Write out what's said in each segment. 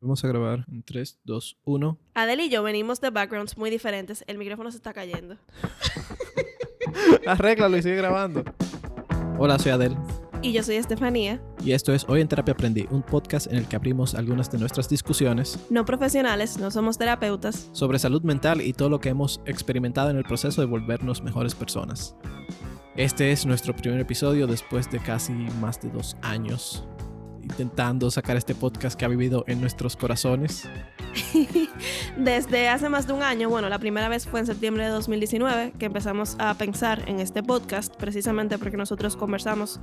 Vamos a grabar en 3, 2, 1. Adele y yo venimos de backgrounds muy diferentes. El micrófono se está cayendo. Arréglalo y sigue grabando. Hola, soy Adele. Y yo soy Estefanía. Y esto es Hoy en Terapia Aprendí, un podcast en el que abrimos algunas de nuestras discusiones. No profesionales, no somos terapeutas. Sobre salud mental y todo lo que hemos experimentado en el proceso de volvernos mejores personas. Este es nuestro primer episodio después de casi más de dos años intentando sacar este podcast que ha vivido en nuestros corazones. Desde hace más de un año, bueno, la primera vez fue en septiembre de 2019 que empezamos a pensar en este podcast, precisamente porque nosotros conversamos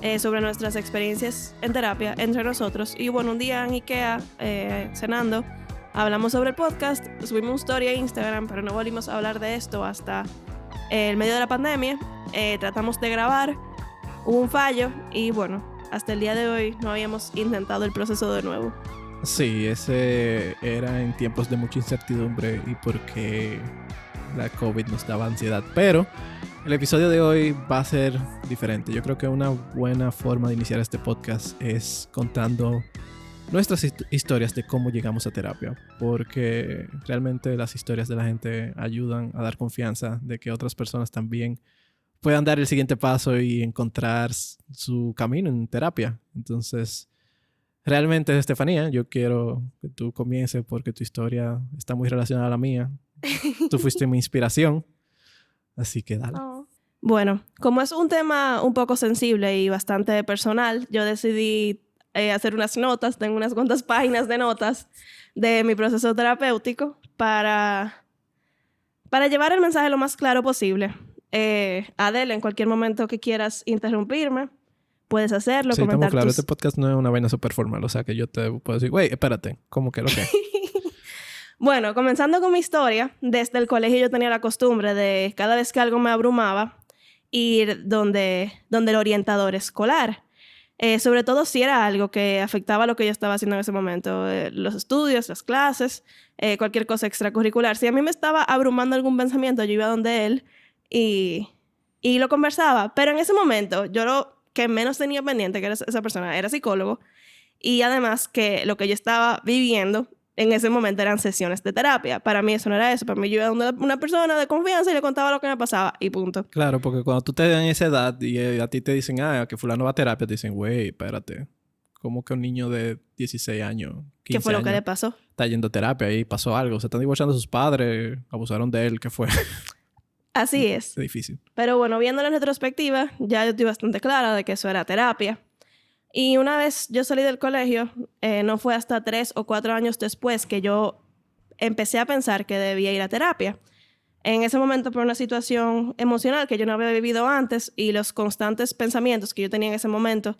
eh, sobre nuestras experiencias en terapia entre nosotros. Y bueno, un día en Ikea, eh, cenando, hablamos sobre el podcast, subimos una historia a Instagram, pero no volvimos a hablar de esto hasta el medio de la pandemia. Eh, tratamos de grabar, hubo un fallo y bueno, hasta el día de hoy no habíamos intentado el proceso de nuevo. Sí, ese era en tiempos de mucha incertidumbre y porque la COVID nos daba ansiedad. Pero el episodio de hoy va a ser diferente. Yo creo que una buena forma de iniciar este podcast es contando nuestras historias de cómo llegamos a terapia, porque realmente las historias de la gente ayudan a dar confianza de que otras personas también puedan dar el siguiente paso y encontrar su camino en terapia. Entonces, realmente, Estefanía, yo quiero que tú comiences porque tu historia está muy relacionada a la mía. Tú fuiste mi inspiración. Así que dale. Oh. Bueno, como es un tema un poco sensible y bastante personal, yo decidí eh, hacer unas notas, tengo unas cuantas páginas de notas de mi proceso terapéutico para, para llevar el mensaje lo más claro posible. Eh, Adele, en cualquier momento que quieras interrumpirme, puedes hacerlo. Sí, claro, este podcast no es una vaina super formal, o sea que yo te puedo decir, güey, espérate, ¿cómo que lo que? bueno, comenzando con mi historia, desde el colegio yo tenía la costumbre de cada vez que algo me abrumaba, ir donde, donde el orientador escolar. Eh, sobre todo si era algo que afectaba lo que yo estaba haciendo en ese momento, eh, los estudios, las clases, eh, cualquier cosa extracurricular. Si a mí me estaba abrumando algún pensamiento, yo iba donde él y, y lo conversaba. Pero en ese momento, yo lo que menos tenía pendiente, que era esa persona, era psicólogo. Y además que lo que yo estaba viviendo en ese momento eran sesiones de terapia. Para mí eso no era eso. Para mí yo iba a una persona de confianza y le contaba lo que me pasaba y punto. Claro, porque cuando tú te en esa edad y eh, a ti te dicen, ah, que fulano va a terapia, te dicen, güey, espérate. ¿Cómo que un niño de 16 años, 15 ¿Qué fue lo que le pasó? Está yendo a terapia y pasó algo. Se están divorciando sus padres, abusaron de él, ¿qué fue? Así es. Es difícil. Pero bueno, viendo la retrospectiva, ya yo estoy bastante clara de que eso era terapia. Y una vez yo salí del colegio, eh, no fue hasta tres o cuatro años después que yo empecé a pensar que debía ir a terapia. En ese momento por una situación emocional que yo no había vivido antes y los constantes pensamientos que yo tenía en ese momento,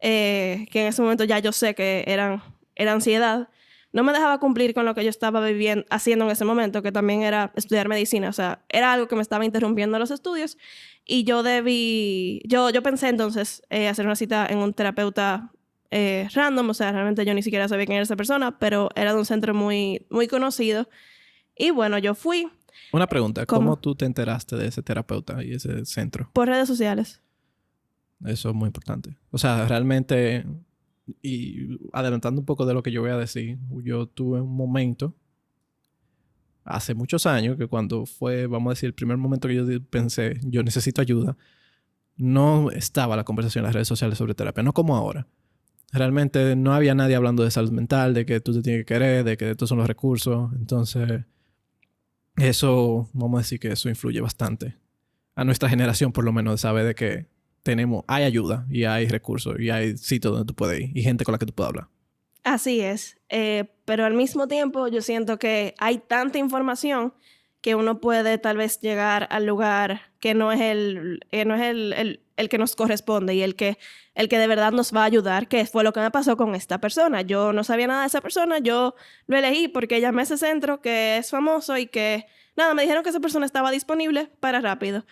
eh, que en ese momento ya yo sé que eran, era ansiedad, no me dejaba cumplir con lo que yo estaba viviendo, haciendo en ese momento, que también era estudiar medicina. O sea, era algo que me estaba interrumpiendo los estudios y yo debí, yo, yo pensé entonces eh, hacer una cita en un terapeuta eh, random, o sea, realmente yo ni siquiera sabía quién era esa persona, pero era de un centro muy, muy conocido. Y bueno, yo fui. Una pregunta, ¿cómo, tú te enteraste de ese terapeuta y ese centro? Por redes sociales. Eso es muy importante. O sea, realmente y adelantando un poco de lo que yo voy a decir, yo tuve un momento hace muchos años que cuando fue, vamos a decir, el primer momento que yo pensé, yo necesito ayuda, no estaba la conversación en las redes sociales sobre terapia, no como ahora. Realmente no había nadie hablando de salud mental, de que tú te tienes que querer, de que estos son los recursos. Entonces, eso, vamos a decir que eso influye bastante. A nuestra generación, por lo menos, sabe de que tenemos, hay ayuda y hay recursos y hay sitios donde tú puedes ir y gente con la que tú puedes hablar. Así es, eh, pero al mismo tiempo yo siento que hay tanta información que uno puede tal vez llegar al lugar que no es el, no es el, el, que nos corresponde y el que, el que de verdad nos va a ayudar, que fue lo que me pasó con esta persona. Yo no sabía nada de esa persona, yo lo elegí porque llamé a ese centro que es famoso y que, nada, me dijeron que esa persona estaba disponible para rápido.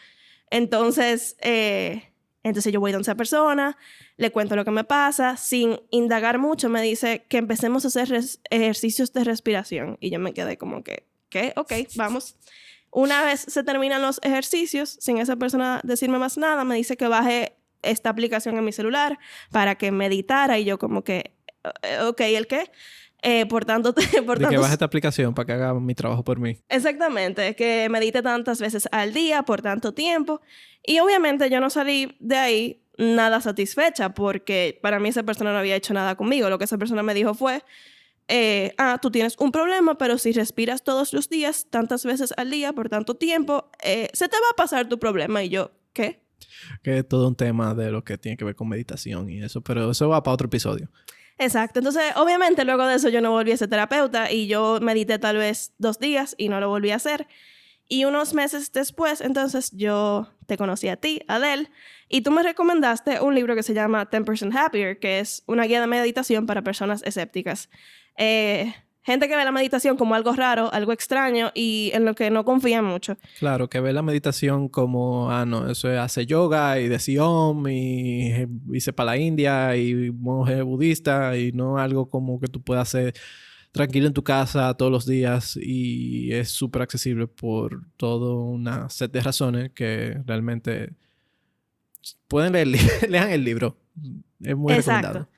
Entonces, eh, entonces yo voy donde esa persona, le cuento lo que me pasa, sin indagar mucho, me dice que empecemos a hacer ejercicios de respiración. Y yo me quedé como que, ¿qué? Ok, vamos. Una vez se terminan los ejercicios, sin esa persona decirme más nada, me dice que baje esta aplicación en mi celular para que meditara y yo como que, eh, ok, ¿el qué? Eh, por tanto, por de que baje esta aplicación para que haga mi trabajo por mí. Exactamente, que medite tantas veces al día por tanto tiempo. Y obviamente yo no salí de ahí nada satisfecha porque para mí esa persona no había hecho nada conmigo. Lo que esa persona me dijo fue, eh, ah, tú tienes un problema, pero si respiras todos los días, tantas veces al día, por tanto tiempo, eh, se te va a pasar tu problema. Y yo, ¿qué? Que es todo un tema de lo que tiene que ver con meditación y eso, pero eso va para otro episodio. Exacto. Entonces, obviamente, luego de eso yo no volví a ser terapeuta y yo medité tal vez dos días y no lo volví a hacer. Y unos meses después, entonces yo te conocí a ti, Adele, y tú me recomendaste un libro que se llama 10% Happier, que es una guía de meditación para personas escépticas. Eh, gente que ve la meditación como algo raro, algo extraño y en lo que no confía mucho. Claro, que ve la meditación como, ah, no, eso es hace yoga y de Siom y hice para la India y monje budista y no algo como que tú puedas hacer tranquilo en tu casa todos los días y es súper accesible por toda una set de razones que realmente pueden leer, lean el libro. Es muy Exacto. recomendado.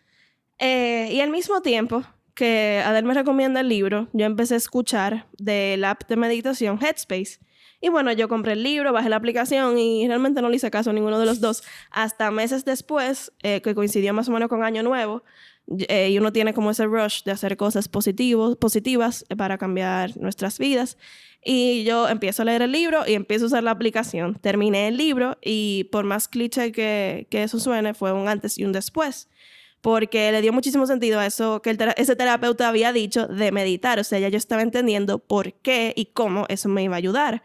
Eh, y al mismo tiempo, que Adel me recomienda el libro, yo empecé a escuchar del app de meditación Headspace. Y bueno, yo compré el libro, bajé la aplicación y realmente no le hice caso a ninguno de los dos. Hasta meses después, eh, que coincidió más o menos con Año Nuevo, eh, y uno tiene como ese rush de hacer cosas positivos, positivas eh, para cambiar nuestras vidas. Y yo empiezo a leer el libro y empiezo a usar la aplicación. Terminé el libro y por más cliché que, que eso suene, fue un antes y un después porque le dio muchísimo sentido a eso que ese terapeuta había dicho de meditar. O sea, ya yo estaba entendiendo por qué y cómo eso me iba a ayudar.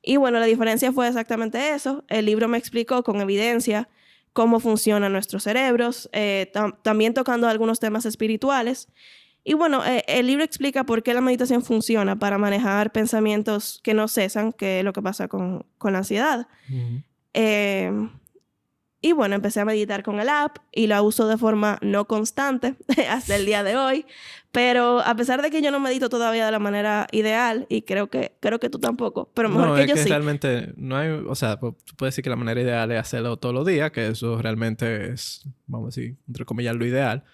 Y bueno, la diferencia fue exactamente eso. El libro me explicó con evidencia cómo funcionan nuestros cerebros, eh, también tocando algunos temas espirituales. Y bueno, eh, el libro explica por qué la meditación funciona para manejar pensamientos que no cesan, que es lo que pasa con, con la ansiedad. Y bueno, empecé a meditar con el app y la uso de forma no constante hasta el día de hoy. Pero a pesar de que yo no medito todavía de la manera ideal, y creo que, creo que tú tampoco, pero mejor no, que es yo que sí. realmente no hay, o sea, tú puedes decir que la manera ideal es hacerlo todos los días, que eso realmente es, vamos a decir, entre comillas, lo ideal.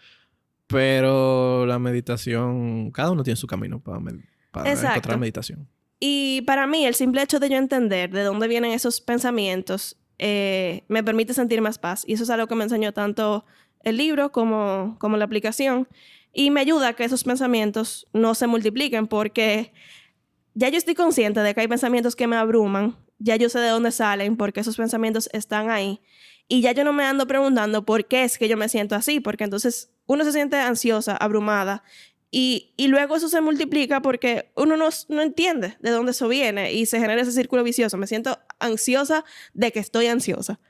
Pero la meditación, cada uno tiene su camino para, para encontrar meditación. Y para mí, el simple hecho de yo entender de dónde vienen esos pensamientos eh, me permite sentir más paz. Y eso es algo que me enseñó tanto el libro como, como la aplicación. Y me ayuda a que esos pensamientos no se multipliquen porque ya yo estoy consciente de que hay pensamientos que me abruman, ya yo sé de dónde salen porque esos pensamientos están ahí. Y ya yo no me ando preguntando por qué es que yo me siento así, porque entonces uno se siente ansiosa, abrumada, y, y, luego eso se multiplica porque uno no, no, entiende de dónde eso viene y se genera ese círculo vicioso. Me siento ansiosa de que estoy ansiosa.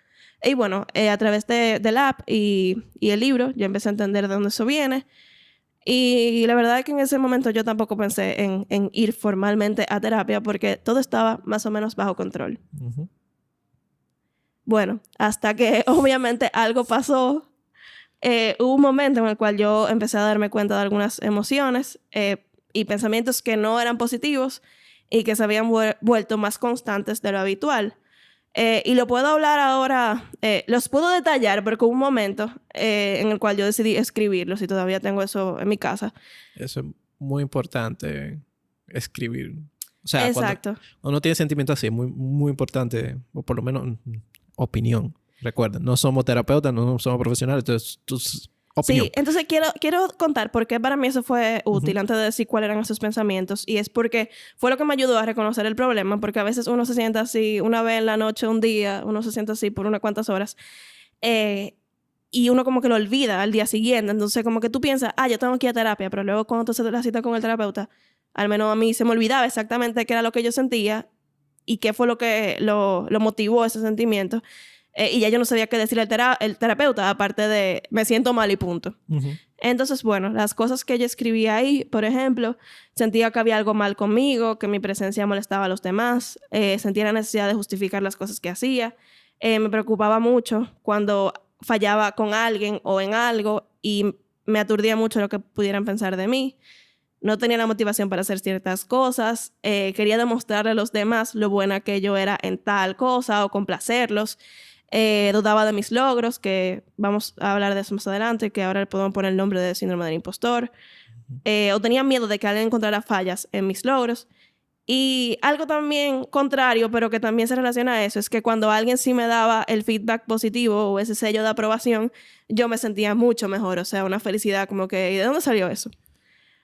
Y bueno, eh, a través de, del app y, y, el libro, yo empecé a entender de dónde eso viene. Y, la verdad es que en ese momento yo tampoco pensé en, en, ir formalmente a terapia porque todo estaba más o menos bajo control. Bueno, hasta que obviamente algo pasó eh, hubo un momento en el cual yo empecé a darme cuenta de algunas emociones eh, y pensamientos que no eran positivos y que se habían vuelto más constantes de lo habitual. Eh, y lo puedo hablar ahora, los puedo detallar, porque hubo un momento en el cual yo decidí escribirlos y todavía tengo eso en mi casa. Eso es muy importante, escribir. O sea, Exacto. cuando uno tiene sentimientos así, es muy, muy importante, o por lo menos mm, opinión, Recuerden, no somos terapeutas, no somos profesionales, entonces tus Sí, entonces quiero, quiero contar por qué para mí eso fue útil antes de decir cuáles eran esos pensamientos. Y es porque fue lo que me ayudó a reconocer el problema, porque a veces uno se siente así una vez en la noche, un día, uno se siente así por unas cuantas horas. Eh, y uno como que lo olvida al día siguiente. Entonces como que tú piensas, ah, yo tengo que ir a terapia, pero luego cuando tú haces la cita con el terapeuta, al menos a mí se me olvidaba exactamente qué era lo que yo sentía y qué fue lo que lo, lo motivó ese sentimiento. Eh, y ya yo no sabía qué decir al el terapeuta, aparte de me siento mal y punto. Entonces, bueno, las cosas que yo escribía ahí, por ejemplo, sentía que había algo mal conmigo, que mi presencia molestaba a los demás, eh, sentía la necesidad de justificar las cosas que hacía, eh, me preocupaba mucho cuando fallaba con alguien o en algo y me aturdía mucho lo que pudieran pensar de mí. No tenía la motivación para hacer ciertas cosas, quería demostrarle a los demás lo buena que yo era en tal cosa o complacerlos. Eh, dudaba de mis logros, que vamos a hablar de eso más adelante, que ahora le podemos poner el nombre de síndrome del impostor. eh, o tenía miedo de que alguien encontrara fallas en mis logros. Y algo también contrario, pero que también se relaciona a eso, es que cuando alguien sí me daba el feedback positivo o ese sello de aprobación, yo me sentía mucho mejor, o sea, una felicidad como que, ¿y de dónde salió eso?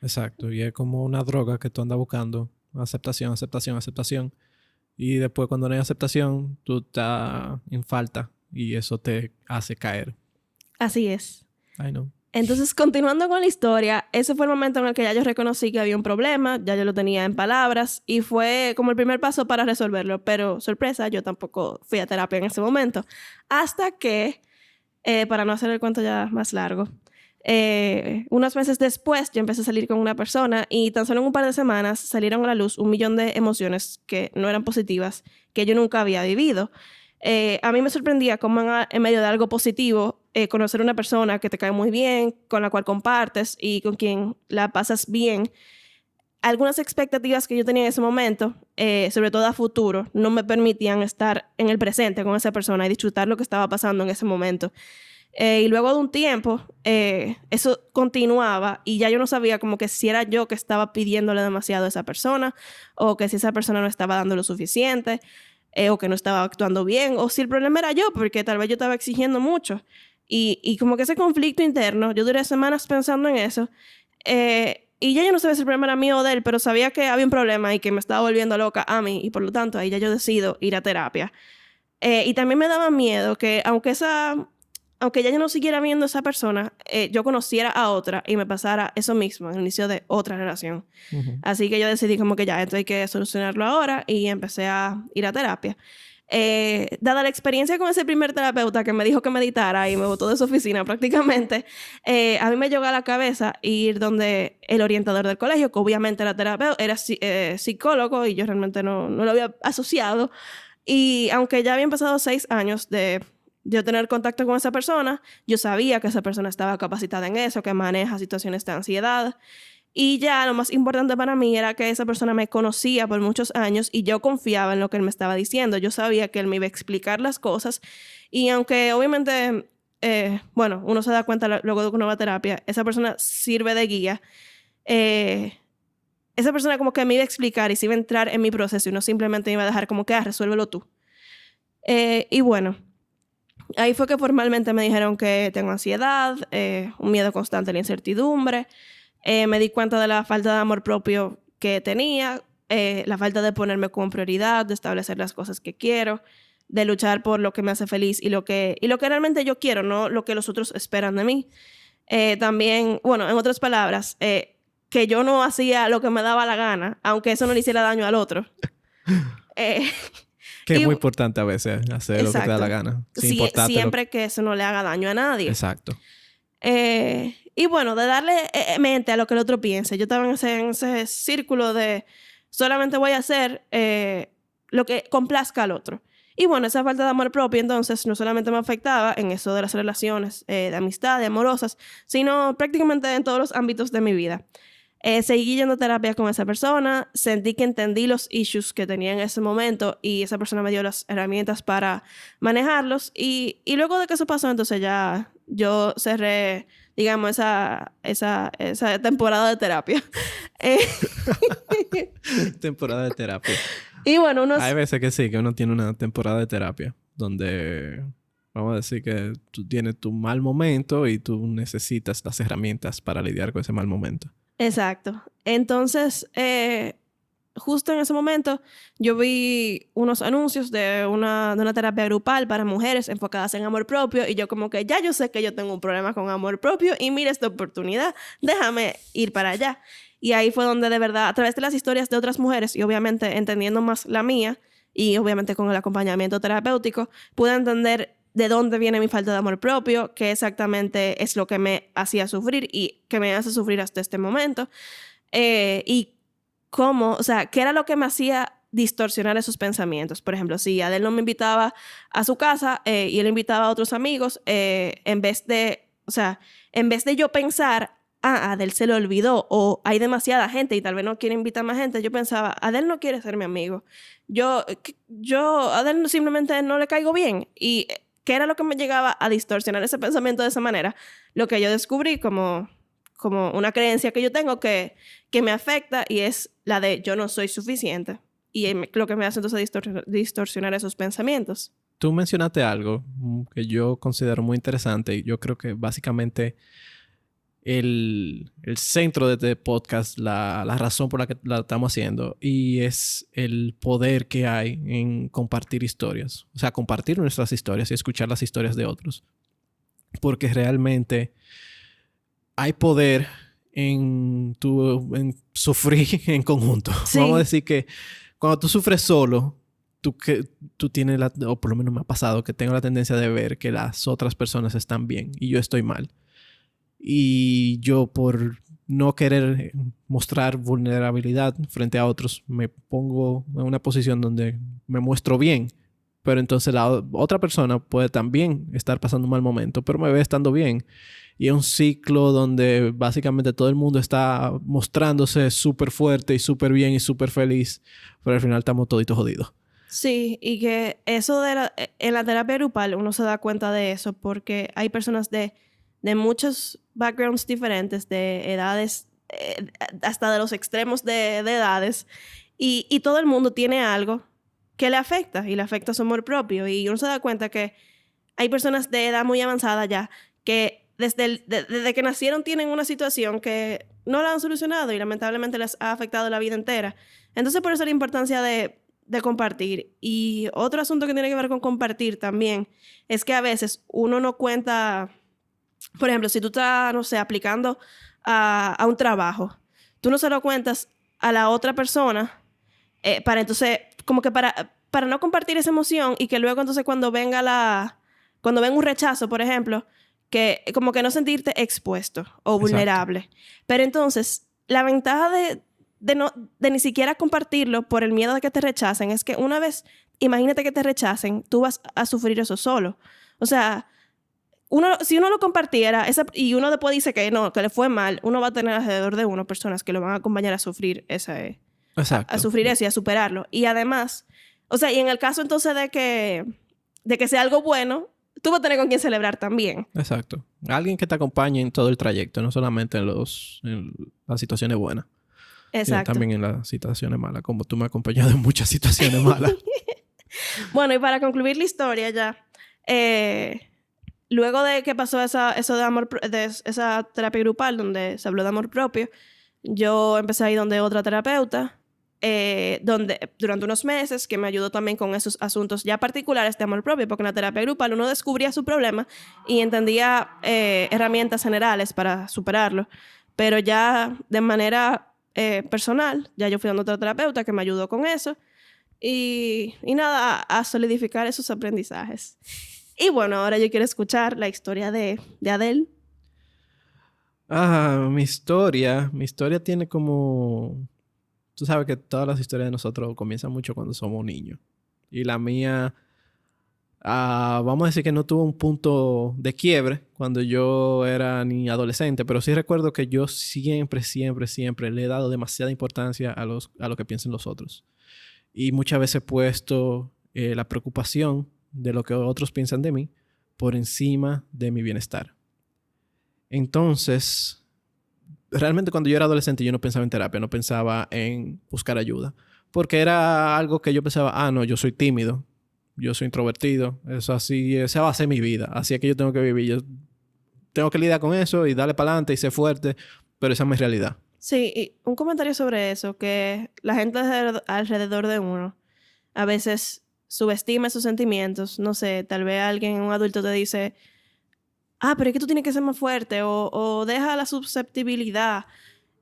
Exacto, y es como una droga que tú andas buscando, aceptación, aceptación, aceptación. Y después cuando no hay aceptación, tú estás en falta y eso te hace caer. Así es. I know. Entonces, continuando con la historia, ese fue el momento en el que ya yo reconocí que había un problema, ya yo lo tenía en palabras y fue como el primer paso para resolverlo. Pero, sorpresa, yo tampoco fui a terapia en ese momento. Hasta que, eh, para no hacer el cuento ya más largo, eh, unos meses después yo empecé a salir con una persona y tan solo en un par de semanas salieron a la luz un millón de emociones que no eran positivas, que yo nunca había vivido. Eh, a mí me sorprendía cómo en, medio de algo positivo, eh, conocer una persona que te cae muy bien, con la cual compartes y con quien la pasas bien. Algunas expectativas que yo tenía en ese momento, eh, sobre todo a futuro, no me permitían estar en el presente con esa persona y disfrutar lo que estaba pasando en ese momento. Y luego de un tiempo, eso continuaba y ya yo no sabía como que si era yo que estaba pidiéndole demasiado a esa persona o que si esa persona no estaba dando lo suficiente. Eh, o que no estaba actuando bien, o si el problema era yo, porque tal vez yo estaba exigiendo mucho. Y, y como que ese conflicto interno, yo duré semanas pensando en eso. Eh, y ya yo no sabía si el problema era mío o de él, pero sabía que había un problema y que me estaba volviendo loca a mí. Y por lo tanto, ahí ya yo decido ir a terapia. Eh, y también me daba miedo que, aunque esa aunque ya yo no siguiera viendo a esa persona, eh, yo conociera a otra y me pasara eso mismo, el inicio de otra relación. Así que yo decidí como que ya, esto hay que solucionarlo ahora y empecé a ir a terapia. Eh, dada la experiencia con ese primer terapeuta que me dijo que meditara y me botó de su oficina prácticamente, eh, a mí me llegó a la cabeza ir donde el orientador del colegio, que obviamente era terapeuta, era psicólogo y yo realmente no, no lo había asociado. Y aunque ya habían pasado seis años de yo tener contacto con esa persona, yo sabía que esa persona estaba capacitada en eso, que maneja situaciones de ansiedad. Y ya lo más importante para mí era que esa persona me conocía por muchos años y yo confiaba en lo que él me estaba diciendo. Yo sabía que él me iba a explicar las cosas. Y aunque obviamente, eh, bueno, uno se da cuenta luego de una nueva terapia, esa persona sirve de guía. Eh, esa persona como que me iba a explicar y se iba a entrar en mi proceso y no simplemente me iba a dejar como que, ah, resuélvelo tú. Eh, y bueno, Ahí fue que formalmente me dijeron que tengo ansiedad, eh, un miedo constante a la incertidumbre. Eh, me di cuenta de la falta de amor propio que tenía, eh, la falta de ponerme como prioridad, de establecer las cosas que quiero, de luchar por lo que me hace feliz y lo que, y lo que realmente yo quiero, no lo que los otros esperan de mí. también, bueno, en otras palabras, que yo no hacía lo que me daba la gana, aunque eso no le hiciera daño al otro. Que es muy importante a veces hacer lo que te da la gana. siempre que eso no le haga daño a nadie. Exacto. Eh, y bueno, de darle eh, mente a lo que el otro piense. Yo estaba en ese, círculo de solamente voy a hacer eh, lo que complazca al otro. Y bueno, esa falta de amor propio entonces no solamente me afectaba en eso de las relaciones de amistad, de amorosas, sino prácticamente en todos los ámbitos de mi vida. Eh, seguí yendo a terapia con esa persona, sentí que entendí los issues que tenía en ese momento y esa persona me dio las herramientas para manejarlos y, y luego de que eso pasó, entonces ya yo cerré, digamos, esa, esa, esa temporada de terapia. Eh, temporada de terapia. Y bueno. Hay veces que sí, que uno tiene una temporada de terapia donde vamos a decir que tú tienes tu mal momento y tú necesitas las herramientas para lidiar con ese mal momento. Exacto. Entonces, eh, justo en ese momento, yo vi unos anuncios de una, de una terapia grupal para mujeres enfocadas en amor propio y yo como que ya yo sé que yo tengo un problema con amor propio y mira esta oportunidad, déjame ir para allá. Y ahí fue donde de verdad, a través de las historias de otras mujeres y obviamente entendiendo más la mía y obviamente con el acompañamiento terapéutico, pude entender de dónde viene mi falta de amor propio, qué exactamente es lo que me hacía sufrir y que me hace sufrir hasta este momento. Eh, y cómo, o sea, qué era lo que me hacía distorsionar esos pensamientos. Por ejemplo, si Adel no me invitaba a su casa eh, y él invitaba a otros amigos, eh, en vez de, o sea, en vez de yo pensar, ah, Adel se lo olvidó o hay demasiada gente y tal vez no quiere invitar más gente, yo pensaba, Adel no quiere ser mi amigo. Yo, yo, a Adel simplemente no le caigo bien. Y ¿Qué era lo que me llegaba a distorsionar ese pensamiento de esa manera? Lo que yo descubrí como como una creencia que yo tengo que, que me afecta y es la de yo no soy suficiente. Y lo que me hace entonces distorsionar esos pensamientos. Tú mencionaste algo mm, que yo considero muy interesante y yo creo que básicamente el, centro de este podcast, la, la, razón por la que la estamos haciendo, y es el poder que hay en compartir historias. O sea, compartir nuestras historias y escuchar las historias de otros. Porque realmente hay poder en, tu, en sufrir en conjunto. Vamos a decir que cuando tú sufres solo, tú, que, tú tienes la, o por lo menos me ha pasado, que tengo la tendencia de ver que las otras personas están bien y yo estoy mal. Y yo por no querer mostrar vulnerabilidad frente a otros, me pongo en una posición donde me muestro bien. Pero entonces la otra persona puede también estar pasando un mal momento, pero me ve estando bien. Y es un ciclo donde básicamente todo el mundo está mostrándose súper fuerte y súper bien y súper feliz, pero al final estamos toditos jodidos. Sí, y que eso de la, en la terapia grupal uno se da cuenta de eso porque hay personas de, de muchos backgrounds diferentes, de edades, eh, hasta de los extremos de, edades, y, y, todo el mundo tiene algo que le afecta y le afecta su amor propio. Y uno se da cuenta que hay personas de edad muy avanzada ya que desde, desde que nacieron tienen una situación que no la han solucionado y lamentablemente les ha afectado la vida entera. Entonces, por eso la importancia de, de compartir. Y otro asunto que tiene que ver con compartir también es que a veces uno no cuenta, por ejemplo, si tú estás, no sé, aplicando a, a un trabajo, tú no se lo cuentas a la otra persona eh, para entonces, como que para, para no compartir esa emoción y que luego entonces cuando venga la, cuando venga un rechazo, por ejemplo, que como que no sentirte expuesto o vulnerable. Pero entonces, la ventaja de, de, no, de ni siquiera compartirlo por el miedo de que te rechacen es que una vez, imagínate que te rechacen, tú vas a sufrir eso solo. O sea, uno, si uno lo compartiera esa, y uno después dice que no, que le fue mal, uno va a tener alrededor de uno personas que lo van a acompañar a sufrir ese, a, sufrir eso y a superarlo. Y además, o sea, y en el caso entonces de que, de que sea algo bueno, tú vas a tener con quién celebrar también. Exacto. Alguien que te acompañe en todo el trayecto, no solamente en, los, en las situaciones buenas. Exacto. Sino también en las situaciones malas, como tú me has acompañado en muchas situaciones malas. bueno, y para concluir la historia ya, eh, luego de que pasó esa, terapia grupal donde se habló de amor propio, yo empecé a ir donde otra terapeuta eh, donde, durante unos meses, que me ayudó también con esos asuntos ya particulares de amor propio, porque en la terapia grupal uno descubría su problema y entendía eh, herramientas generales para superarlo, pero ya de manera eh, personal, ya yo fui dando otra terapeuta que me ayudó con eso y nada, a, solidificar esos aprendizajes. Y bueno, ahora yo quiero escuchar la historia de, de Adele. Ah, mi historia, mi historia tiene como tú sabes que todas las historias de nosotros comienzan mucho cuando somos niños. Y la mía, ah, vamos a decir que no tuvo un punto de quiebre cuando yo era ni adolescente, pero sí recuerdo que yo siempre, siempre, siempre le he dado demasiada importancia a lo que piensen los otros. Y muchas veces he puesto eh, la preocupación de lo que otros piensan de mí por encima de mi bienestar. Entonces, realmente cuando yo era adolescente yo no pensaba en terapia, no pensaba en buscar ayuda. Porque era algo que yo pensaba, ah, no, yo soy tímido, yo soy introvertido, eso así, esa va a ser mi vida, así es que yo tengo que vivir, yo tengo que lidiar con eso y darle para adelante y ser fuerte, pero esa es mi realidad. Sí, y un comentario sobre eso, que la gente alrededor de uno a veces subestima sus sentimientos, no sé, tal vez alguien, un adulto te dice, ah, pero es que tú tienes que ser más fuerte o, deja la susceptibilidad.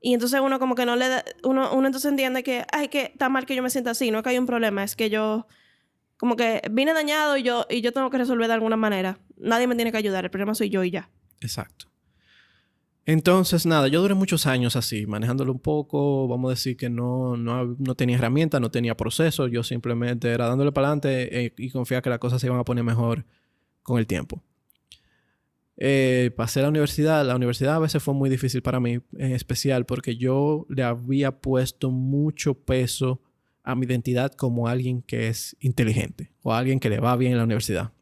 Y entonces uno como que no le da, uno, uno entonces entiende que, ay, que está mal que yo me sienta así, no es que hay un problema, es que yo como que vine dañado y yo, y yo tengo que resolver de alguna manera. Nadie me tiene que ayudar, el problema soy yo y ya. Exacto. Entonces, nada, yo duré muchos años así, manejándolo un poco, vamos a decir que no, no, no tenía herramientas, no tenía proceso, yo simplemente era dándole para adelante eh, y confiaba que las cosas se iban a poner mejor con el tiempo. Eh, pasé a la universidad. La universidad a veces fue muy difícil para mí, en especial porque yo le había puesto mucho peso a mi identidad como alguien que es inteligente o alguien que le va bien en la universidad.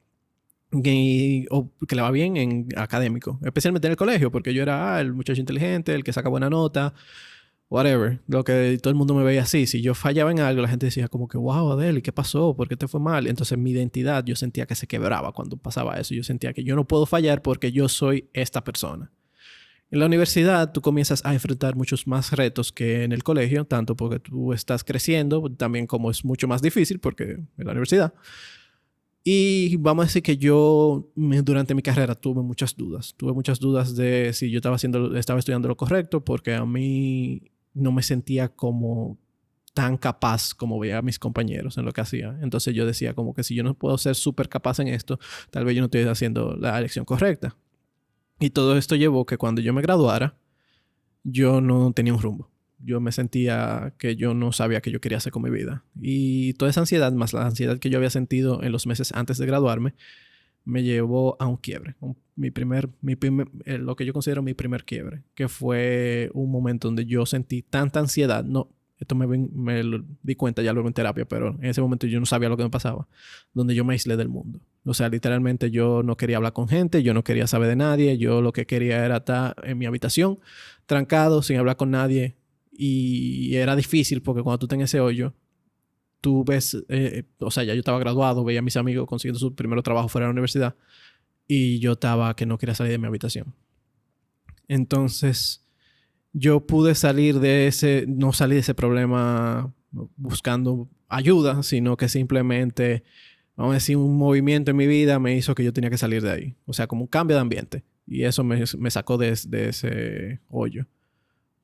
Y, o que le va bien en académico, especialmente en el colegio, porque yo era ah, el muchacho inteligente, el que saca buena nota, whatever. Lo que todo el mundo me veía así. Si yo fallaba en algo, la gente decía como que, wow, Adele, ¿qué pasó? ¿Por qué te fue mal? Entonces mi identidad yo sentía que se quebraba cuando pasaba eso. Yo sentía que yo no puedo fallar porque yo soy esta persona. En la universidad tú comienzas a enfrentar muchos más retos que en el colegio, tanto porque tú estás creciendo, también como es mucho más difícil porque en la universidad. Y vamos a decir que yo durante mi carrera tuve muchas dudas. Tuve muchas dudas de si yo estaba, haciendo, estaba estudiando lo correcto porque a mí no me sentía como tan capaz como veía a mis compañeros en lo que hacía. Entonces yo decía como que si yo no puedo ser súper capaz en esto, tal vez yo no estoy haciendo la elección correcta. Y todo esto llevó que cuando yo me graduara, yo no tenía un rumbo. Yo me sentía que yo no sabía qué yo quería hacer con mi vida. Y toda esa ansiedad, más la ansiedad que yo había sentido en los meses antes de graduarme, me llevó a un quiebre. mi primer, mi eh, lo que yo considero mi primer quiebre, que fue un momento donde yo sentí tanta ansiedad. No, esto me, me di cuenta ya luego en terapia, pero en ese momento yo no sabía lo que me pasaba, donde yo me aislé del mundo. O sea, literalmente yo no quería hablar con gente, yo no quería saber de nadie, yo lo que quería era estar en mi habitación, trancado, sin hablar con nadie. Y era difícil porque cuando tú estás en ese hoyo, tú ves, eh, o sea, ya yo estaba graduado, veía a mis amigos consiguiendo su primer trabajo fuera de la universidad y yo estaba que no quería salir de mi habitación. Entonces, yo pude salir de ese, no salí de ese problema buscando ayuda, sino que simplemente, vamos a decir, un movimiento en mi vida me hizo que yo tenía que salir de ahí. O sea, como un cambio de ambiente. Y eso me, sacó de, ese hoyo.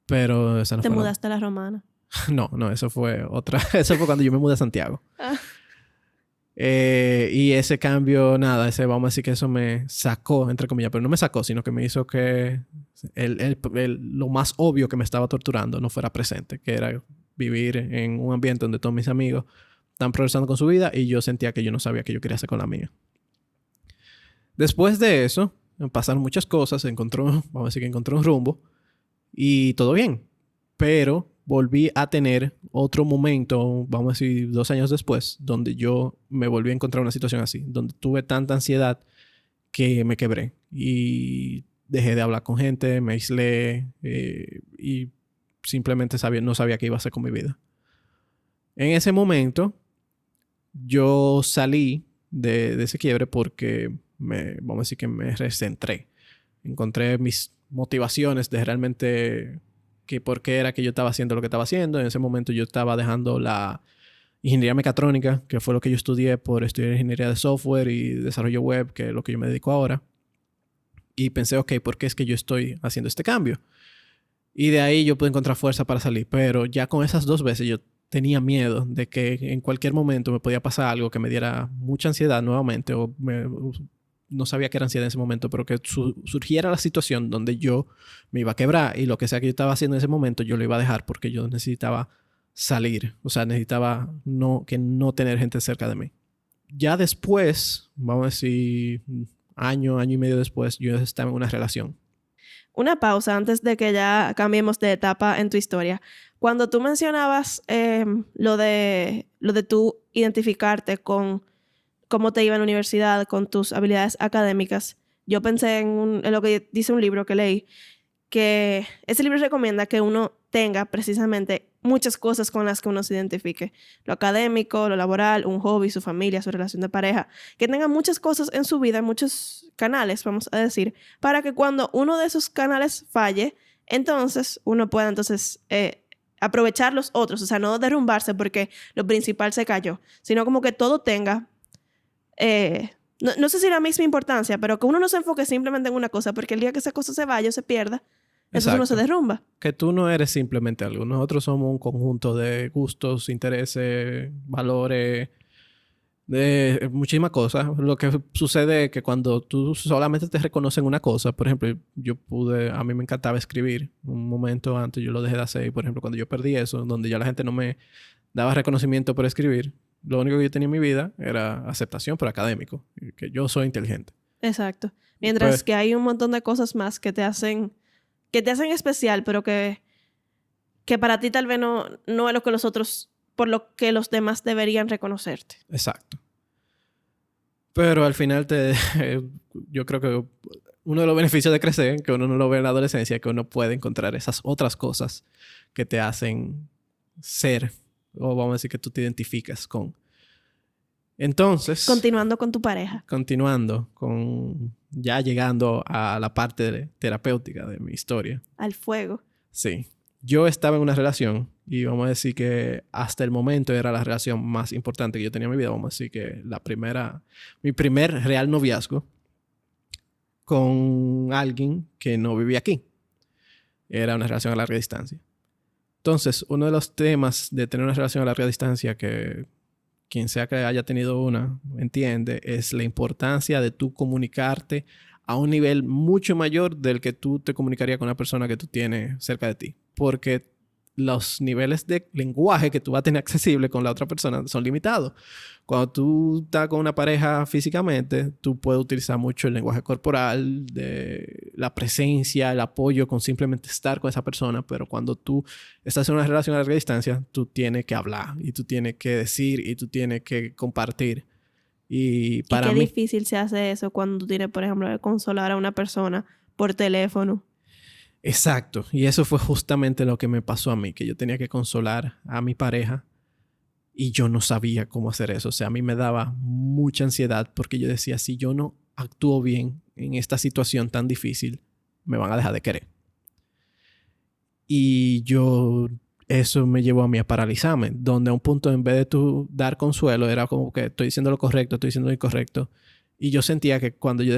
Pero esa no ¿Te mudaste a la romana? no, no, eso fue otra. eso fue cuando yo me mudé a Santiago. Ah. Eh, y ese cambio, nada, ese vamos a decir que eso me sacó, entre comillas, pero no me sacó, sino que me hizo que el, lo más obvio que me estaba torturando no fuera presente, que era vivir en un ambiente donde todos mis amigos están progresando con su vida y yo sentía que yo no sabía qué yo quería hacer con la mía. Después de eso, pasaron muchas cosas, encontró, vamos a decir que encontró un rumbo y todo bien, pero volví a tener otro momento, vamos a decir dos años después, donde yo me volví a encontrar una situación así, donde tuve tanta ansiedad que me quebré y dejé de hablar con gente, me aislé eh, y simplemente sabía, no sabía qué iba a hacer con mi vida. En ese momento, yo salí de, de ese quiebre porque me, vamos a decir que me recentré. Encontré mis motivaciones de realmente que por qué era que yo estaba haciendo lo que estaba haciendo. En ese momento yo estaba dejando la ingeniería mecatrónica, que fue lo que yo estudié por estudiar ingeniería de software y desarrollo web, que es lo que yo me dedico ahora. Y pensé, ok, ¿por qué es que yo estoy haciendo este cambio? Y de ahí yo pude encontrar fuerza para salir. Pero ya con esas dos veces yo tenía miedo de que en cualquier momento me podía pasar algo que me diera mucha ansiedad nuevamente o me no sabía que era ansiedad en ese momento, pero que surgiera la situación donde yo me iba a quebrar y lo que sea que yo estaba haciendo en ese momento yo lo iba a dejar porque yo necesitaba salir, o sea, necesitaba no, que no tener gente cerca de mí. Ya después, vamos a decir, año, año y medio después, yo estaba en una relación. Una pausa antes de que ya cambiemos de etapa en tu historia. Cuando tú mencionabas em, lo, de, lo de tú identificarte con cómo te iba en la universidad, con tus habilidades académicas, yo pensé en, lo que dice un libro que leí, que ese libro recomienda que uno tenga precisamente muchas cosas con las que uno se identifique. Lo académico, lo laboral, un hobby, su familia, su relación de pareja. Que tenga muchas cosas en su vida, muchos canales, vamos a decir, para que cuando uno de esos canales falle, entonces uno pueda entonces eh, aprovechar los otros. O sea, no derrumbarse porque lo principal se cayó, sino como que todo tenga eh, no, sé si la misma importancia, pero que uno no se enfoque simplemente en una cosa, porque el día que esa cosa se vaya o se pierda, eso uno se derrumba. Que tú no eres simplemente algo. Nosotros somos un conjunto de gustos, intereses, valores, de muchísimas cosas. Lo que sucede es que cuando tú solamente te reconoces una cosa, por ejemplo, yo pude, a mí me encantaba escribir. Un momento antes yo lo dejé de hacer. Y, por ejemplo, cuando yo perdí eso, donde ya la gente no me daba reconocimiento por escribir, lo único que yo tenía en mi vida era aceptación por académico, que yo soy inteligente. Exacto. Mientras pues que hay un montón de cosas más que te hacen, que te hacen especial, pero que, que para ti tal vez no, no es lo que los otros, por lo que los demás deberían reconocerte. Exacto. Pero al final te, yo creo que uno de los beneficios de crecer, que uno no lo ve en la adolescencia, es que uno puede encontrar esas otras cosas que te hacen ser, o vamos a decir que tú te identificas con. Entonces... Continuando con tu pareja. Continuando con... Ya llegando a la parte terapéutica de mi historia. Al fuego. Sí. Yo estaba en una relación y vamos a decir que hasta el momento era la relación más importante que yo tenía en mi vida. Vamos a decir que la primera... Mi primer real noviazgo con alguien que no vivía aquí. Era una relación a larga distancia. Entonces, uno de los temas de tener una relación a larga distancia que quien sea que haya tenido una entiende es la importancia de tú comunicarte a un nivel mucho mayor del que tú te comunicarías con una persona que tú tienes cerca de ti. Porque los niveles de lenguaje que tú vas a tener accesible con la otra persona son limitados. Cuando tú estás con una pareja físicamente, tú puedes utilizar mucho el lenguaje corporal, de la presencia, el apoyo con simplemente estar con esa persona, pero cuando tú estás en una relación a larga distancia, tú tienes que hablar y tú tienes que decir y tú tienes que compartir. Y para ¿Y qué mí... difícil se hace eso cuando tú tienes, por ejemplo, consolar a una persona por teléfono. Exacto. Y eso fue justamente lo que me pasó a mí, que yo tenía que consolar a mi pareja y yo no sabía cómo hacer eso. O sea, a mí me daba mucha ansiedad porque yo decía, si yo no actúo bien en esta situación tan difícil, me van a dejar de querer. Y yo, eso me llevó a mí a paralizarme, donde a un punto en vez de tú dar consuelo, era como que estoy diciendo lo correcto, estoy diciendo lo incorrecto. Y yo sentía que cuando yo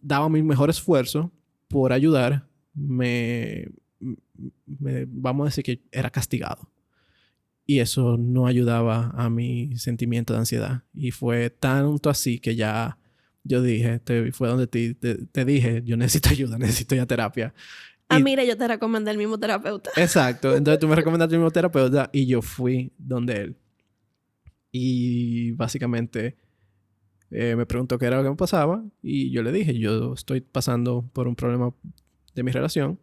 daba mi mejor esfuerzo por ayudar, me, vamos a decir que era castigado. Y eso no ayudaba a mi sentimiento de ansiedad. Y fue tanto así que ya yo dije, te, fue donde te, te, dije, yo necesito ayuda, necesito ya terapia. Ah, mira, yo te recomendé el mismo terapeuta. Exacto. Entonces tú me recomendaste el mismo terapeuta y yo fui donde él. Y básicamente eh, me preguntó qué era lo que me pasaba y yo le dije, yo estoy pasando por un problema de mi relación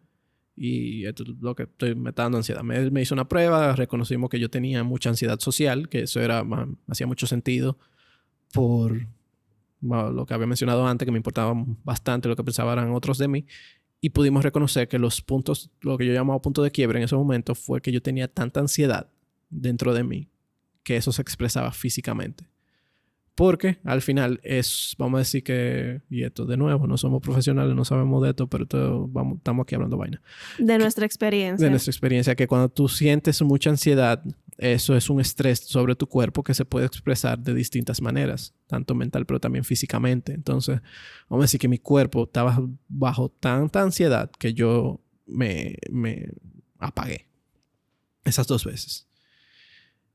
y esto es lo que estoy me está dando ansiedad. Me, hizo una prueba, reconocimos que yo tenía mucha ansiedad social, que eso era, hacía mucho sentido por lo que había mencionado antes, que me importaba bastante lo que pensaban otros de mí. Y pudimos reconocer que los puntos, lo que yo llamaba punto de quiebre en ese momento fue que yo tenía tanta ansiedad dentro de mí que eso se expresaba físicamente. Porque al final es, vamos a decir que, y esto de nuevo, no somos profesionales, no sabemos de esto, pero vamos, estamos aquí hablando vaina. De nuestra experiencia. De nuestra experiencia, que cuando tú sientes mucha ansiedad, eso es un estrés sobre tu cuerpo que se puede expresar de distintas maneras, tanto mental, pero también físicamente. Entonces, vamos a decir que mi cuerpo estaba bajo tanta ansiedad que yo me, me apagué esas dos veces.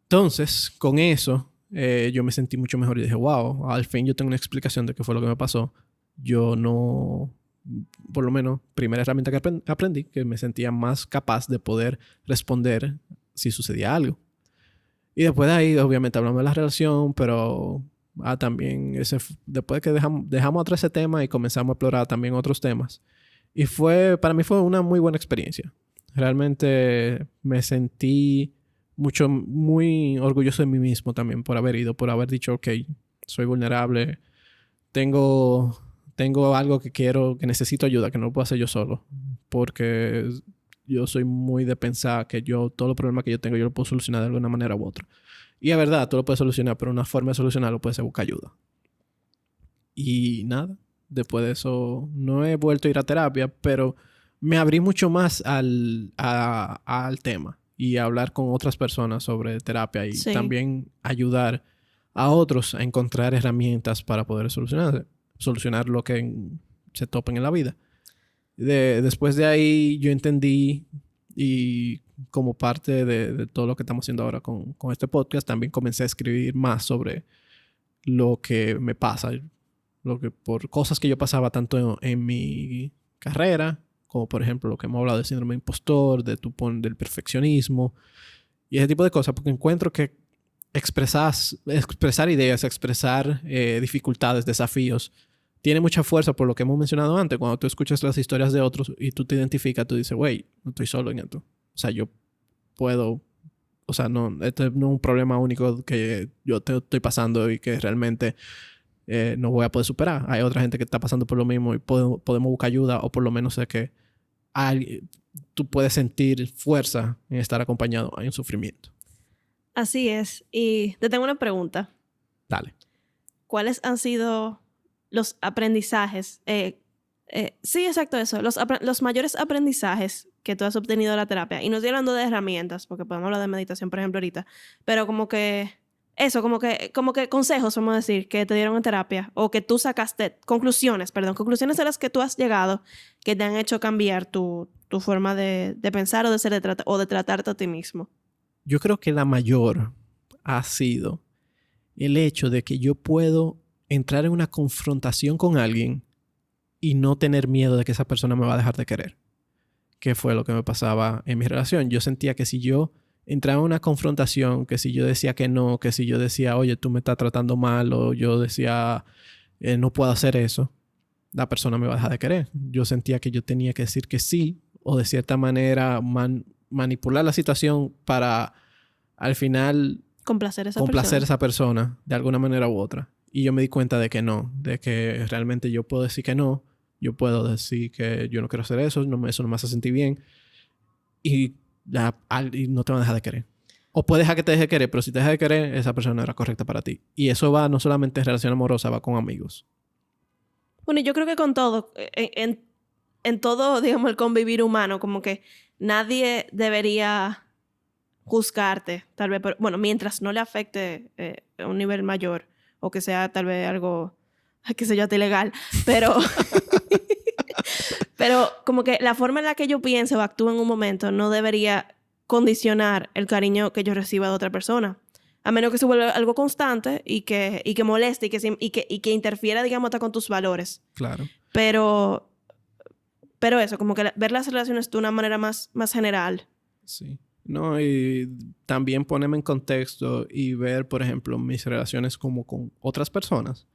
Entonces, con eso, eh, yo me sentí mucho mejor y dije, wow, al fin yo tengo una explicación de qué fue lo que me pasó. Yo no, por lo menos, primera herramienta que aprendí, que me sentía más capaz de poder responder si sucedía algo. Y después de ahí, obviamente, hablamos de la relación, pero ah, también ese, después de que dejamos, dejamos atrás ese tema y comenzamos a explorar también otros temas. Y fue, para mí fue una muy buena experiencia. Realmente me sentí mucho, muy orgulloso de mí mismo también por haber ido, por haber dicho, ok, soy vulnerable, tengo, tengo algo que quiero, que necesito ayuda, que no lo puedo hacer yo solo, porque yo soy muy de pensar que yo, todo los problemas que yo tengo, yo lo puedo solucionar de alguna manera u otra. Y es verdad, tú lo puedes solucionar, pero una forma de solucionarlo puede ser buscar ayuda. Y nada, después de eso no he vuelto a ir a terapia, pero me abrí mucho más al, al tema y hablar con otras personas sobre terapia y también ayudar a otros a encontrar herramientas para poder solucionar, solucionar lo que se topen en la vida. después de ahí yo entendí y como parte de, todo lo que estamos haciendo ahora con, con, este podcast, también comencé a escribir más sobre lo que me pasa, lo que por cosas que yo pasaba tanto en mi carrera como por ejemplo lo que hemos hablado del síndrome impostor, de tu del perfeccionismo y ese tipo de cosas, porque encuentro que expresas, expresar ideas, expresar eh, dificultades, desafíos, tiene mucha fuerza por lo que hemos mencionado antes. Cuando tú escuchas las historias de otros y tú te identificas, tú dices, güey, no estoy solo en esto. O sea, yo puedo, o sea, no, este no es un problema único que yo te estoy pasando y que realmente eh, no voy a poder superar. Hay otra gente que está pasando por lo mismo y podemos, podemos buscar ayuda o por lo menos sé que tú puedes sentir fuerza en estar acompañado en sufrimiento. Así es. Y te tengo una pregunta. Dale. ¿Cuáles han sido los aprendizajes? Eh, eh, sí, exacto, eso. Los, los, mayores aprendizajes que tú has obtenido de la terapia. Y no estoy hablando de herramientas, porque podemos hablar de meditación, por ejemplo, ahorita. Pero como que eso, como que, como que consejos, vamos a decir, que te dieron en terapia o que tú sacaste, conclusiones, perdón, conclusiones a las que tú has llegado que te han hecho cambiar tu, tu forma de, de, pensar o de ser de o de tratarte a ti mismo. Yo creo que la mayor ha sido el hecho de que yo puedo entrar en una confrontación con alguien y no tener miedo de que esa persona me va a dejar de querer. Que fue lo que me pasaba en mi relación. Yo sentía que si yo entraba en una confrontación, que si yo decía que no, que si yo decía, oye, tú me estás tratando mal, o yo decía, eh, no puedo hacer eso, la persona me va a dejar de querer. Yo sentía que yo tenía que decir que sí, o de cierta manera manipular la situación para al final complacer, esa, complacer a esa persona de alguna manera u otra. Y yo me di cuenta de que no, de que realmente yo puedo decir que no, yo puedo decir que yo no quiero hacer eso, no, eso no me hace sentir bien. Y y no te van a dejar de querer. O puedes dejar que te deje de querer, pero si te deja de querer, esa persona no era correcta para ti. Y eso va no solamente en relación amorosa, va con amigos. Bueno, yo creo que con todo, en, en, todo, digamos, el convivir humano, como que nadie debería juzgarte, tal vez, pero, bueno, mientras no le afecte eh, a un nivel mayor o que sea tal vez algo, qué sé yo, ilegal, pero... Pero como que la forma en la que yo pienso o actúo en un momento no debería condicionar el cariño que yo reciba de otra persona. A menos que se vuelva algo constante y que, y que moleste y que, y que, y que interfiera, digamos, hasta con tus valores. Claro. Pero, pero eso, como que ver las relaciones de una manera más, más general. Sí. No, y también ponerme en contexto y ver, por ejemplo, mis relaciones como con otras personas.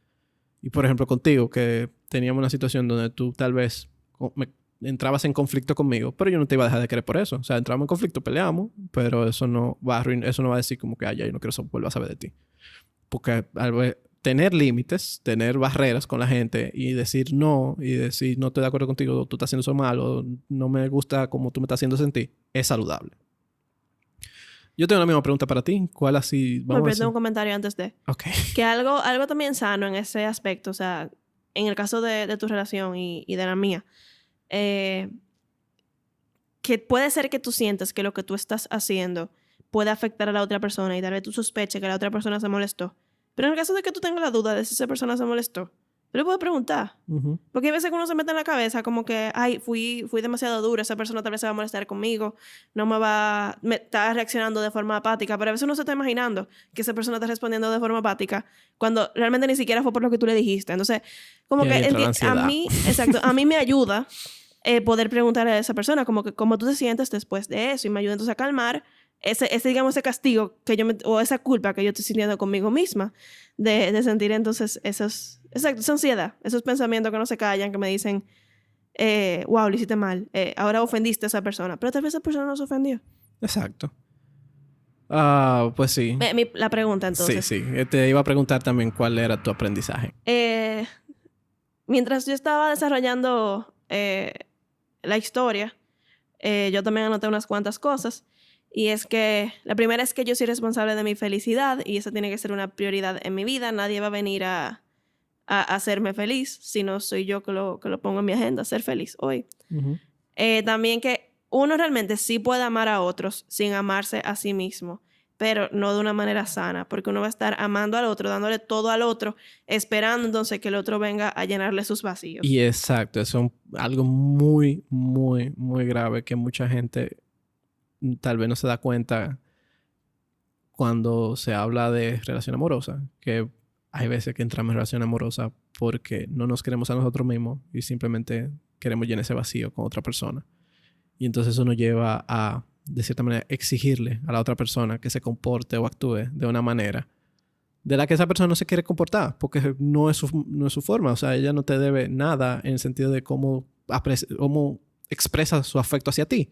Y por ejemplo, contigo, que teníamos una situación donde tú tal vez entrabas en conflicto conmigo, pero yo no te iba a dejar de querer por eso. O sea, entramos en conflicto, peleamos, pero eso no va a eso no va a decir como que, ay, yo no quiero volver a saber de ti. Porque tener límites, tener barreras con la gente y decir no, y decir no estoy de acuerdo contigo, tú estás haciendo eso mal, o no me gusta como tú me estás haciendo sentir, es saludable. Yo tengo la misma pregunta para ti. ¿Cuál así? Vamos a un comentario antes de. Ok. Que algo, algo también sano en ese aspecto, o sea, en el caso de, tu relación y, de la mía, eh, que puede ser que tú sientas que lo que tú estás haciendo puede afectar a la otra persona y darle tu sospecha que la otra persona se molestó. Pero en el caso de que tú tengas la duda de si esa persona se molestó, tú le puedes preguntar. Porque hay veces que uno se mete en la cabeza como que, ay, fui, fui demasiado duro, esa persona tal vez se va a molestar conmigo, no me va, me está reaccionando de forma apática, pero a veces uno se está imaginando que esa persona está respondiendo de forma apática cuando realmente ni siquiera fue por lo que tú le dijiste. Entonces, como que a mí, exacto, a mí me ayuda eh, poder preguntarle a esa persona como que cómo tú te sientes después de eso y me ayuda entonces a calmar ese, ese, digamos, ese castigo que yo me, o esa culpa que yo estoy sintiendo conmigo misma de, de sentir entonces esos, exacto, esa ansiedad, esos pensamientos que no se callan, que me dicen, eh, wow, lo hiciste mal, eh, ahora ofendiste a esa persona, pero tal vez esa persona no se ofendió. Exacto. Ah, pues sí. la pregunta entonces. Sí, sí. Te iba a preguntar también cuál era tu aprendizaje. Eh, mientras yo estaba desarrollando eh, la historia, yo también anoté unas cuantas cosas. Y es que la primera es que yo soy responsable de mi felicidad y eso tiene que ser una prioridad en mi vida. Nadie va a venir a, a, hacerme feliz si no soy yo que lo, que lo pongo en mi agenda, ser feliz hoy. Eh, también que uno realmente sí puede amar a otros sin amarse a sí mismo, pero no de una manera sana, porque uno va a estar amando al otro, dándole todo al otro, esperando entonces que el otro venga a llenarle sus vacíos. Y exacto, eso es algo muy, muy, muy grave que mucha gente tal vez no se da cuenta cuando se habla de relación amorosa, que hay veces que entramos en relación amorosa porque no nos queremos a nosotros mismos y simplemente queremos llenar ese vacío con otra persona. Y entonces eso nos lleva a, de cierta manera, exigirle a la otra persona que se comporte o actúe de una manera de la que esa persona no se quiere comportar, porque no es su, no es su forma. O sea, ella no te debe nada en el sentido de cómo, cómo expresa su afecto hacia ti.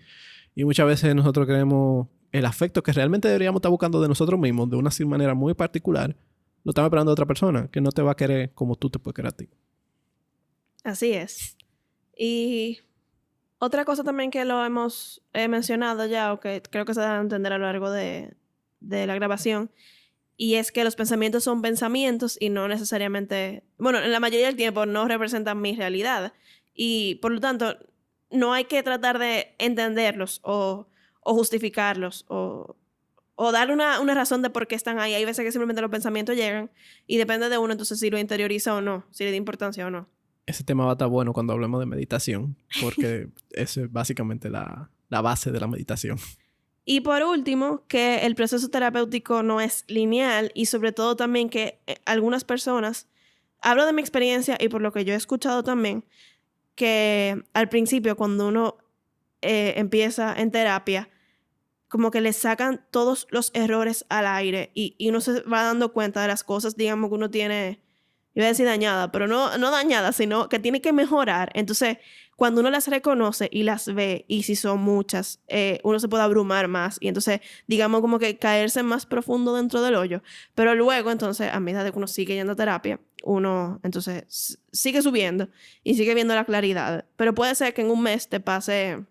Y muchas veces nosotros queremos el afecto que realmente deberíamos estar buscando de nosotros mismos de una manera muy particular, lo están esperando otra persona que no te va a querer como tú te puedes querer a ti. Así es. Y otra cosa también que lo hemos mencionado ya, o que creo que se da a entender a lo largo de, de la grabación, y es que los pensamientos son pensamientos y no necesariamente, bueno, en la mayoría del tiempo no representan mi realidad. Y por lo tanto, no hay que tratar de entenderlos o, o justificarlos o, o dar una, una, razón de por qué están ahí. Hay veces que simplemente los pensamientos llegan y depende de uno entonces si lo interioriza o no, si le da importancia o no. Ese tema va a estar bueno cuando hablemos de meditación, porque es básicamente la, la base de la meditación. Y por último, que el proceso terapéutico no es lineal y sobre todo también que eh, algunas personas, hablo de mi experiencia y por lo que yo he escuchado también, que al principio cuando uno eh, empieza en terapia, como que le sacan todos los errores al aire y, y, uno se va dando cuenta de las cosas, digamos, que uno tiene, iba a decir dañada, pero no, no dañada, sino que tiene que mejorar. Entonces, cuando uno las reconoce y las ve, y si son muchas, eh, uno se puede abrumar más y entonces, digamos, como que caerse más profundo dentro del hoyo. Pero luego, entonces, a medida de que uno sigue yendo a terapia, uno entonces sigue subiendo y sigue viendo la claridad. Pero puede ser que en un mes te pase,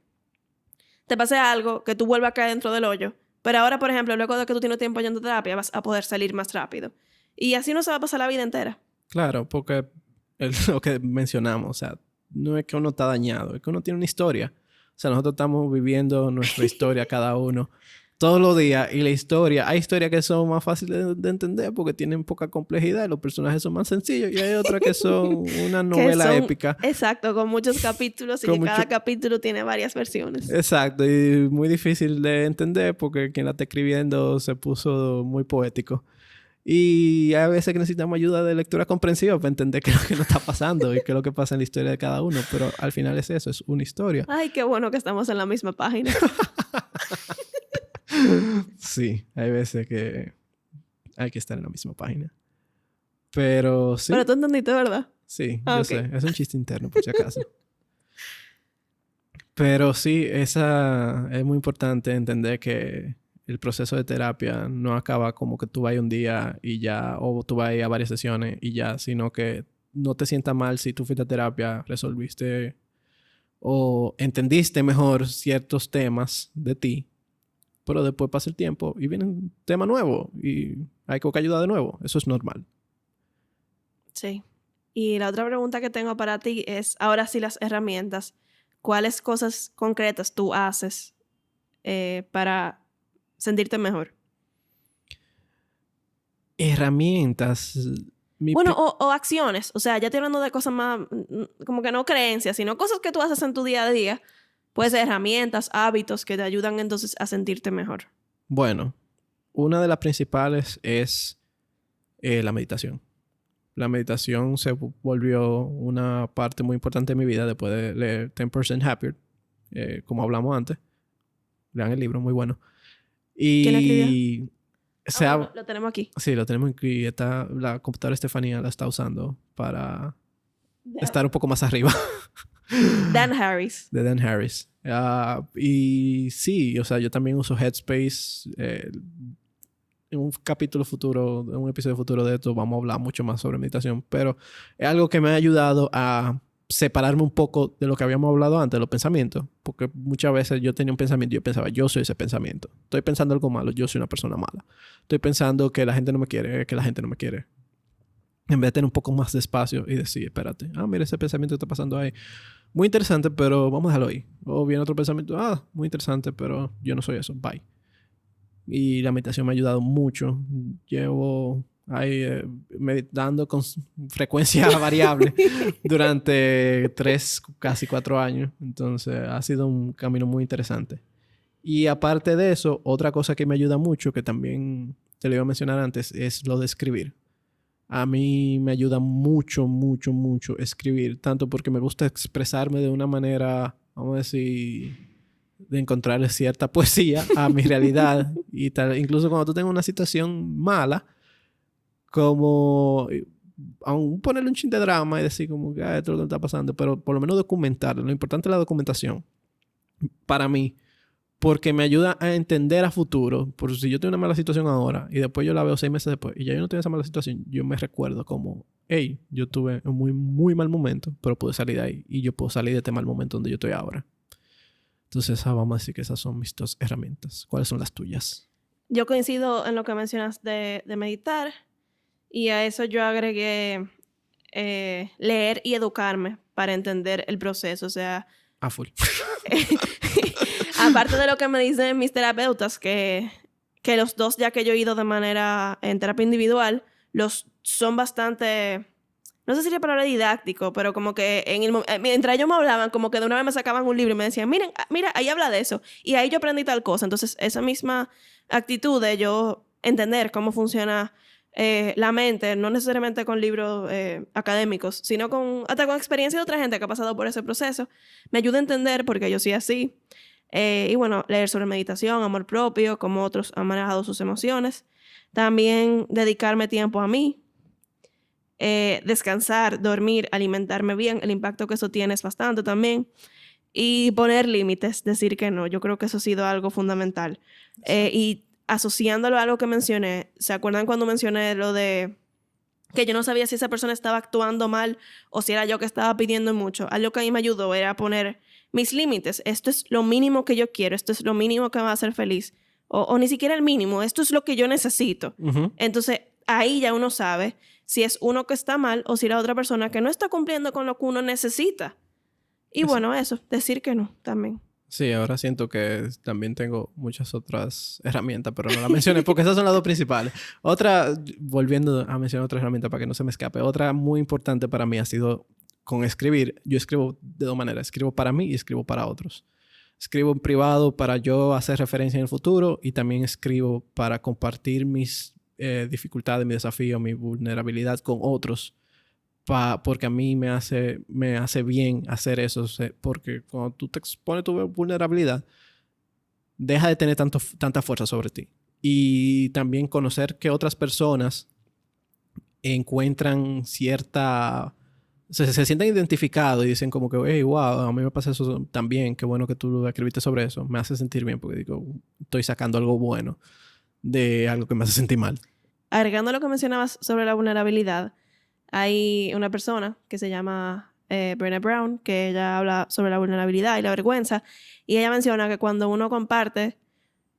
te pase algo que tú vuelvas a caer dentro del hoyo. Pero ahora, por ejemplo, luego de que tú tienes tiempo yendo a terapia, vas a poder salir más rápido. Y así no se va a pasar la vida entera. Claro, porque es lo que mencionamos, o sea, no es que uno está dañado, es que uno tiene una historia. O sea, nosotros estamos viviendo nuestra historia cada uno todos los días y la historia, hay historias que son más fáciles de, entender porque tienen poca complejidad, los personajes son más sencillos y hay otras que son una novela épica. Exacto, con muchos capítulos y que cada capítulo tiene varias versiones. Exacto, y muy difícil de entender porque quien la está escribiendo se puso muy poético. Y hay veces que necesitamos ayuda de lectura comprensiva para entender qué es lo que nos está pasando y qué es lo que pasa en la historia de cada uno. Pero al final es eso, es una historia. Ay, qué bueno que estamos en la misma página. sí, hay veces que hay que estar en la misma página. Pero sí. Pero tú entendiste, ¿verdad? Sí, ah, yo sé. Es un chiste interno, por si acaso. Pero sí, esa es muy importante entender que el proceso de terapia no acaba como que tú vayas un día y ya, o tú vayas a varias sesiones y ya, sino que no te sientas mal si tú fuiste a terapia, resolviste o entendiste mejor ciertos temas de ti, pero después pasa el tiempo y viene un tema nuevo y hay que buscar ayuda de nuevo. Eso es normal. Sí. Y la otra pregunta que tengo para ti es, ahora sí las herramientas, ¿cuáles cosas concretas tú haces eh, para sentirte mejor? Herramientas. bueno, o, acciones. O sea, ya estoy hablando de cosas más, mm, como que no creencias, sino cosas que tú haces en tu día a día. Puede ser herramientas, hábitos que te ayudan entonces a sentirte mejor. Bueno, una de las principales es eh, la meditación. La meditación se volvió una parte muy importante de mi vida después de leer 10% Happier, eh, como hablamos antes. Lean el libro, muy bueno. Y ¿Quién escribió? Ah, lo tenemos aquí. Sí, lo tenemos aquí. Está, la computadora Estefanía la está usando para estar un poco más arriba. Dan Harris. De Dan Harris. Ah, y sí, o sea, yo también uso Headspace. Eh, en un capítulo futuro, en un episodio futuro de esto, vamos a hablar mucho más sobre meditación. Pero es algo que me ha ayudado a separarme un poco de lo que habíamos hablado antes, de los pensamientos, porque muchas veces yo tenía un pensamiento y yo pensaba, yo soy ese pensamiento. Estoy pensando algo malo, yo soy una persona mala. Estoy pensando que la gente no me quiere, que la gente no me quiere. En vez de tener un poco más de espacio y decir, espérate, ah, mira ese pensamiento que está pasando ahí. Muy interesante, pero vamos a dejarlo ahí. O viene otro pensamiento, ah, muy interesante, pero yo no soy eso, bye. Y la meditación me ha ayudado mucho. Llevo ahí eh, meditando con frecuencia variable durante tres, casi cuatro años. Entonces ha sido un camino muy interesante. Y aparte de eso, otra cosa que me ayuda mucho, que también te lo iba a mencionar antes, es lo de escribir. A mí me ayuda mucho, mucho, mucho escribir, tanto porque me gusta expresarme de una manera, vamos a decir, de encontrar cierta poesía a mi realidad y tal. Incluso cuando tú tengas una situación mala, como aún ponerle un chin de drama y decir como que ah, esto es lo que está pasando, pero por lo menos documentar. Lo importante es la documentación. Para mí, porque me ayuda a entender a futuro. Por si yo tengo una mala situación ahora y después yo la veo seis meses después y ya yo no tengo esa mala situación, yo me recuerdo como, hey, yo tuve un muy, muy mal momento, pero pude salir de ahí y yo puedo salir de este mal momento donde yo estoy ahora. Entonces, ah, vamos a decir que esas son mis dos herramientas. ¿Cuáles son las tuyas? Yo coincido en lo que mencionas de, de meditar y a eso yo agregué eh, leer y educarme para entender el proceso. O sea... A full. aparte de lo que me dicen mis terapeutas, que, que los dos ya que yo he ido de manera en terapia individual, los son bastante, no sé si sería palabra didáctico, pero como que en el, eh, mientras ellos me hablaban, como que de una vez me sacaban un libro y me decían, miren, ah, mira, ahí habla de eso. Y ahí yo aprendí tal cosa. Entonces, esa misma actitud de yo entender cómo funciona eh, la mente, no necesariamente con libros eh, académicos, sino con, hasta con experiencia de otra gente que ha pasado por ese proceso, me ayuda a entender, porque yo soy así, eh, y bueno, leer sobre meditación, amor propio, cómo otros han manejado sus emociones. También dedicarme tiempo a mí, eh, descansar, dormir, alimentarme bien. El impacto que eso tiene es bastante también. Y poner límites, decir que no. Yo creo que eso ha sido algo fundamental. Eh, y asociándolo a algo que mencioné, ¿se acuerdan cuando mencioné lo de que yo no sabía si esa persona estaba actuando mal o si era yo que estaba pidiendo mucho? Algo que a mí me ayudó era poner mis límites. Esto es lo mínimo que yo quiero, esto es lo mínimo que me va a hacer feliz. O, ni siquiera el mínimo, esto es lo que yo necesito. Entonces, ahí ya uno sabe si es uno que está mal o si la otra persona que no está cumpliendo con lo que uno necesita. Y bueno, eso, decir que no también. Sí, ahora siento que también tengo muchas otras herramientas, pero no las mencioné porque esas son las dos principales. Otra, volviendo a mencionar otra herramienta para que no se me escape, otra muy importante para mí ha sido con escribir, yo escribo de dos maneras. Escribo para mí y escribo para otros. Escribo en privado para yo hacer referencia en el futuro y también escribo para compartir mis eh, dificultades, mi desafío, mi vulnerabilidad con otros. porque a mí me hace, me hace bien hacer eso. Porque cuando tú te expones tu vulnerabilidad, deja de tener tanto, tanta fuerza sobre ti. Y también conocer que otras personas encuentran cierta se, se, sienten identificados y dicen como que, hey, wow, a mí me pasa eso también, qué bueno que tú escribiste sobre eso. Me hace sentir bien porque digo, estoy sacando algo bueno de algo que me hace sentir mal. Agregando lo que mencionabas sobre la vulnerabilidad, hay una persona que se llama eh, Brené Brown, que ella habla sobre la vulnerabilidad y la vergüenza, y ella menciona que cuando uno comparte,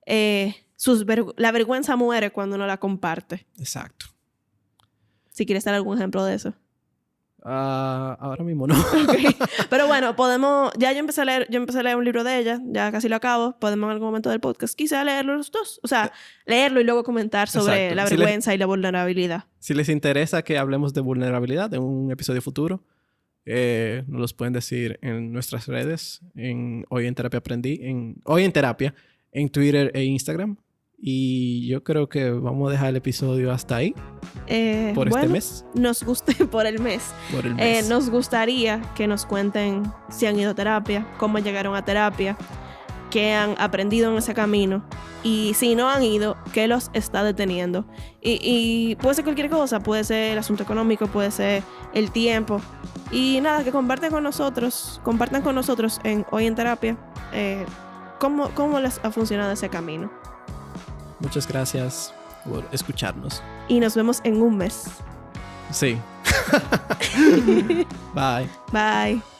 eh, sus la vergüenza muere cuando uno la comparte. Exacto. Si quieres dar algún ejemplo de eso. Ah, ahora mismo no. Pero bueno, podemos. Ya yo empecé a leer, yo empecé a leer un libro de ella, ya casi lo acabo. Podemos en algún momento del podcast quizá leerlo los dos. O sea, leerlo y luego comentar sobre la vergüenza y la vulnerabilidad. Si les interesa que hablemos de vulnerabilidad en un episodio futuro, eh, nos los pueden decir en nuestras redes, en Hoy en Terapia Aprendí, en Hoy en Terapia, en Twitter e Instagram. Y yo creo que vamos a dejar el episodio hasta ahí. Eh, por este mes. Nos guste por el mes. Por el eh, mes. nos gustaría que nos cuenten si han ido a terapia, cómo llegaron a terapia, qué han aprendido en ese camino. Y si no han ido, qué los está deteniendo. Y, y puede ser cualquier cosa, puede ser el asunto económico, puede ser el tiempo. Y nada, que compartan con nosotros, compartan con nosotros en Hoy en Terapia eh, cómo, cómo les ha funcionado ese camino. Muchas gracias por escucharnos. Y nos vemos en un mes. Sí. Bye. Bye.